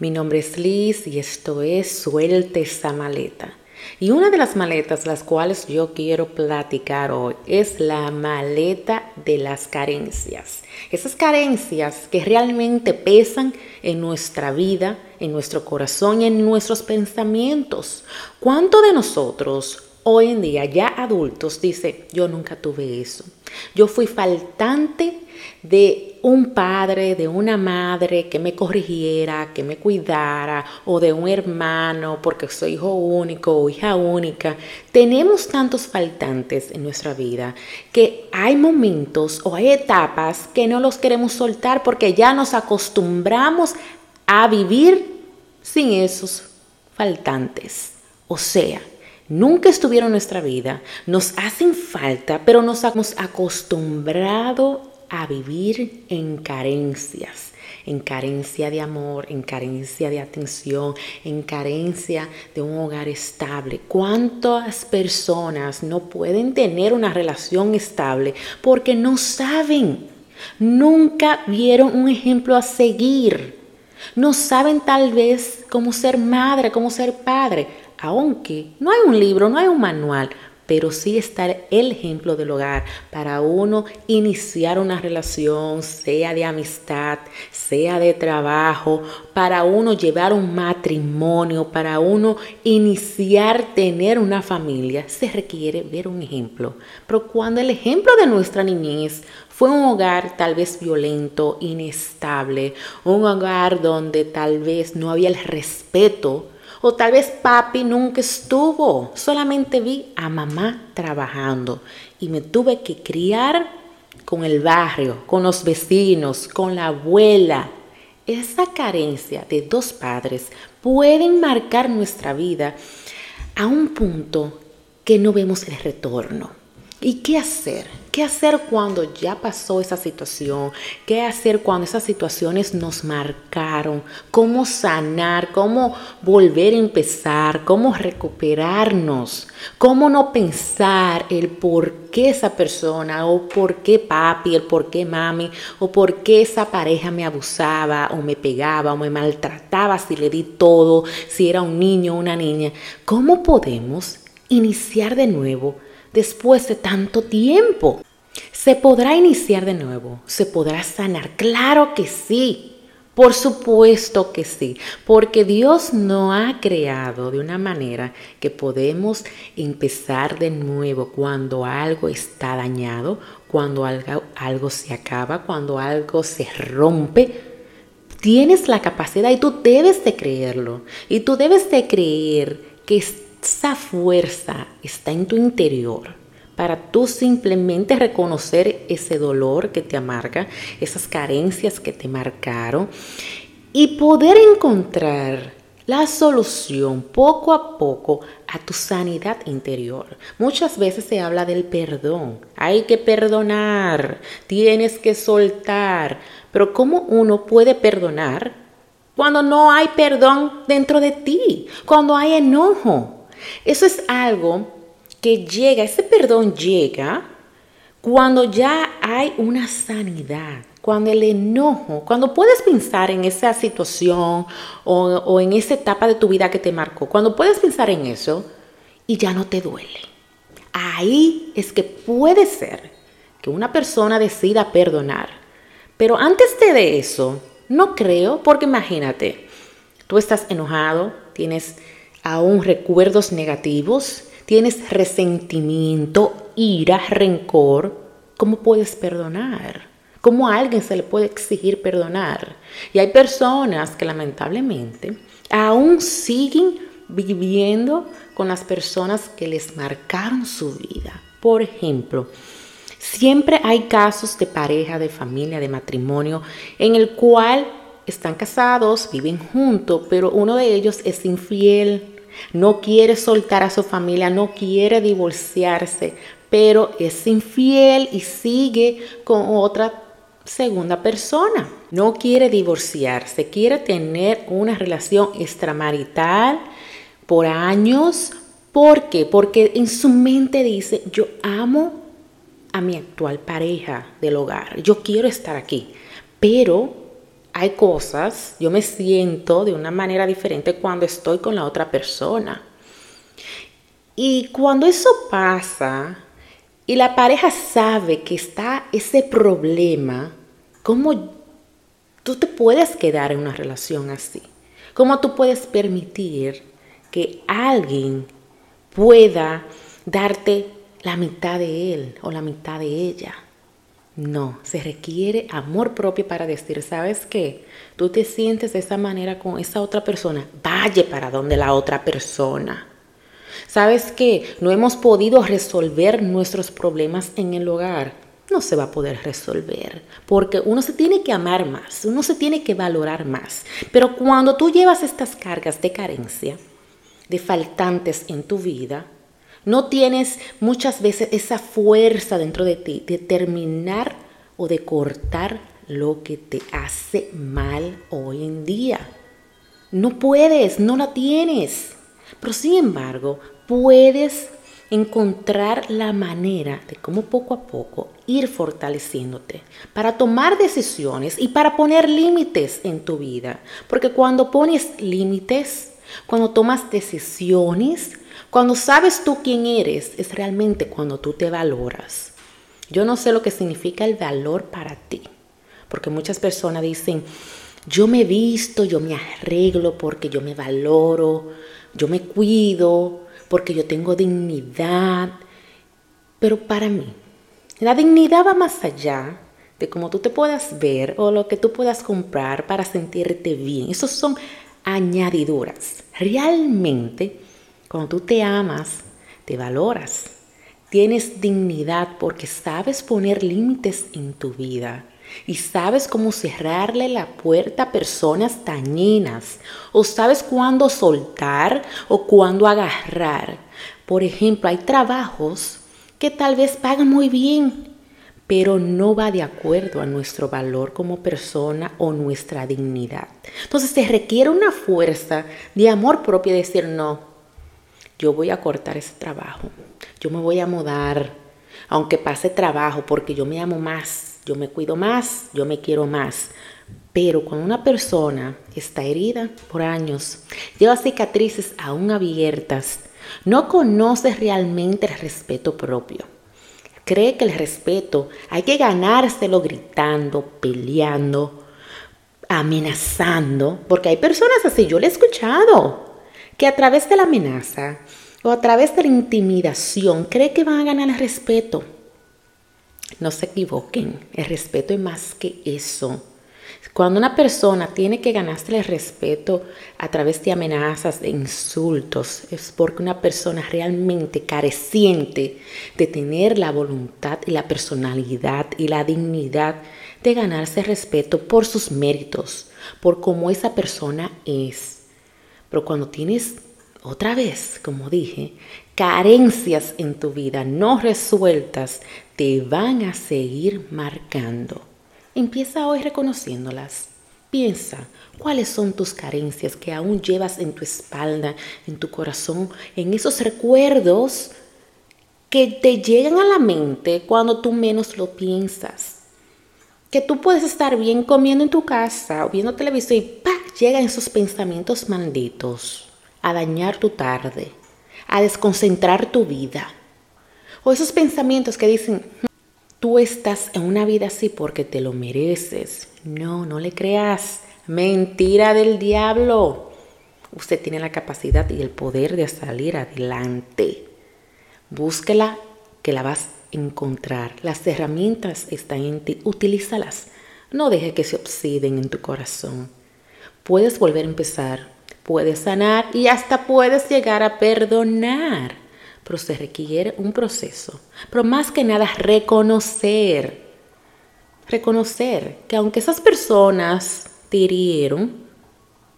Mi nombre es Liz y esto es Suelte esa maleta. Y una de las maletas las cuales yo quiero platicar hoy es la maleta de las carencias. Esas carencias que realmente pesan en nuestra vida, en nuestro corazón y en nuestros pensamientos. ¿Cuánto de nosotros hoy en día, ya adultos, dice, yo nunca tuve eso? Yo fui faltante de un padre, de una madre que me corrigiera, que me cuidara, o de un hermano porque soy hijo único o hija única. Tenemos tantos faltantes en nuestra vida que hay momentos o hay etapas que no los queremos soltar porque ya nos acostumbramos a vivir sin esos faltantes. O sea, nunca estuvieron en nuestra vida, nos hacen falta, pero nos hemos acostumbrado a vivir en carencias, en carencia de amor, en carencia de atención, en carencia de un hogar estable. ¿Cuántas personas no pueden tener una relación estable porque no saben? Nunca vieron un ejemplo a seguir. No saben tal vez cómo ser madre, cómo ser padre, aunque no hay un libro, no hay un manual, pero sí estar el ejemplo del hogar para uno iniciar una relación, sea de amistad, sea de trabajo, para uno llevar un matrimonio, para uno iniciar tener una familia, se requiere ver un ejemplo. Pero cuando el ejemplo de nuestra niñez fue un hogar tal vez violento, inestable, un hogar donde tal vez no había el respeto, o tal vez papi nunca estuvo, solamente vi a mamá trabajando y me tuve que criar con el barrio, con los vecinos, con la abuela. Esa carencia de dos padres pueden marcar nuestra vida a un punto que no vemos el retorno. ¿Y qué hacer? ¿Qué hacer cuando ya pasó esa situación? ¿Qué hacer cuando esas situaciones nos marcaron? ¿Cómo sanar? ¿Cómo volver a empezar? ¿Cómo recuperarnos? ¿Cómo no pensar el por qué esa persona o por qué papi, el por qué mami o por qué esa pareja me abusaba o me pegaba o me maltrataba si le di todo, si era un niño o una niña? ¿Cómo podemos iniciar de nuevo? después de tanto tiempo. ¿Se podrá iniciar de nuevo? ¿Se podrá sanar? Claro que sí. Por supuesto que sí, porque Dios no ha creado de una manera que podemos empezar de nuevo cuando algo está dañado, cuando algo, algo se acaba, cuando algo se rompe. Tienes la capacidad y tú debes de creerlo. Y tú debes de creer que esa fuerza está en tu interior para tú simplemente reconocer ese dolor que te amarga, esas carencias que te marcaron y poder encontrar la solución poco a poco a tu sanidad interior. Muchas veces se habla del perdón. Hay que perdonar, tienes que soltar. Pero ¿cómo uno puede perdonar cuando no hay perdón dentro de ti? Cuando hay enojo. Eso es algo que llega, ese perdón llega cuando ya hay una sanidad, cuando el enojo, cuando puedes pensar en esa situación o, en esa etapa de tu vida que te marcó, cuando puedes pensar en eso y ya no te duele. Ahí es que puede ser que una persona decida perdonar. Pero antes de eso, no creo, porque imagínate, tú estás enojado, tienes aún recuerdos negativos, tienes resentimiento, ira, rencor, ¿cómo puedes perdonar? ¿Cómo a alguien se le puede exigir perdonar? Y hay personas que lamentablemente aún siguen viviendo con las personas que les marcaron su vida. Por ejemplo, siempre hay casos de pareja, de familia, de matrimonio, en el cual están casados, viven juntos, pero uno de ellos es infiel, no quiere soltar a su familia, no quiere divorciarse, pero es infiel y sigue con otra segunda persona. No quiere divorciarse, quiere tener una relación extramarital por años. ¿Por qué? Porque en su mente dice, yo amo a mi actual pareja del hogar, yo quiero estar aquí, pero hay cosas, yo me siento de una manera diferente cuando estoy con la otra persona. Y cuando eso pasa y la pareja sabe que está ese problema, ¿cómo tú te puedes quedar en una relación así? ¿Cómo tú puedes permitir que alguien pueda darte la mitad de él o la mitad de ella? No, se requiere amor propio para decir, ¿sabes qué? Tú te sientes de esa manera con esa otra persona, vaya para donde la otra persona. ¿Sabes qué? No hemos podido resolver nuestros problemas en el hogar. No se va a poder resolver, porque uno se tiene que amar más, uno se tiene que valorar más. Pero cuando tú llevas estas cargas de carencia, de faltantes en tu vida, no tienes muchas veces esa fuerza dentro de ti de terminar o de cortar lo que te hace mal hoy en día. No puedes, no la tienes. Pero sin embargo, puedes encontrar la manera de cómo poco a poco ir fortaleciéndote para tomar decisiones y para poner límites en tu vida. Porque cuando pones límites, cuando tomas decisiones, cuando sabes tú quién eres, es realmente cuando tú te valoras. Yo no sé lo que significa el valor para ti, porque muchas personas dicen, yo me visto, yo me arreglo porque yo me valoro, yo me cuido, porque yo tengo dignidad. Pero para mí, la dignidad va más allá de cómo tú te puedas ver o lo que tú puedas comprar para sentirte bien. Esos son añadiduras. Realmente cuando tú te amas, te valoras, tienes dignidad porque sabes poner límites en tu vida y sabes cómo cerrarle la puerta a personas dañinas o sabes cuándo soltar o cuándo agarrar. Por ejemplo, hay trabajos que tal vez pagan muy bien, pero no va de acuerdo a nuestro valor como persona o nuestra dignidad. Entonces se requiere una fuerza de amor propio de decir no, yo voy a cortar ese trabajo, yo me voy a mudar, aunque pase trabajo, porque yo me amo más, yo me cuido más, yo me quiero más. Pero cuando una persona está herida por años, lleva cicatrices aún abiertas, no conoce realmente el respeto propio. Cree que el respeto hay que ganárselo gritando, peleando, amenazando, porque hay personas así, yo le he escuchado, que a través de la amenaza o a través de la intimidación cree que van a ganar el respeto. No se equivoquen, el respeto es más que eso. Cuando una persona tiene que ganarse el respeto a través de amenazas, de insultos, es porque una persona realmente careciente de tener la voluntad y la personalidad y la dignidad de ganarse respeto por sus méritos, por cómo esa persona es. Pero cuando tienes, otra vez, como dije, carencias en tu vida no resueltas, te van a seguir marcando. Empieza hoy reconociéndolas. Piensa, ¿cuáles son tus carencias que aún llevas en tu espalda, en tu corazón, en esos recuerdos que te llegan a la mente cuando tú menos lo piensas? Que tú puedes estar bien comiendo en tu casa o viendo televisión y ¡pa! Llegan esos pensamientos malditos a dañar tu tarde, a desconcentrar tu vida. O esos pensamientos que dicen, hmm, tú estás en una vida así porque te lo mereces. No, no le creas. Mentira del diablo. Usted tiene la capacidad y el poder de salir adelante. Búsquela que la vas a encontrar. Las herramientas están en ti. Utilízalas. No deje que se oxiden en tu corazón puedes volver a empezar, puedes sanar y hasta puedes llegar a perdonar. Pero se requiere un proceso. Pero más que nada reconocer, reconocer que aunque esas personas te hirieron,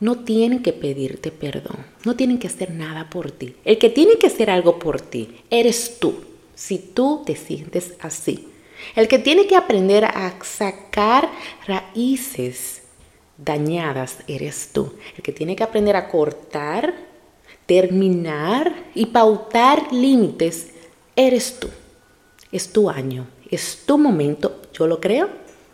no tienen que pedirte perdón, no tienen que hacer nada por ti. El que tiene que hacer algo por ti eres tú, si tú te sientes así. El que tiene que aprender a sacar raíces dañadas eres tú. El que tiene que aprender a cortar, terminar y pautar límites eres tú. Es tu año, es tu momento. Yo lo creo,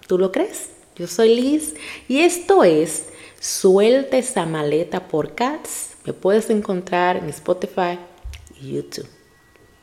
tú lo crees, Yo soy Liz y esto es Suelta esa maleta por Cats. Me puedes encontrar en Spotify y YouTube.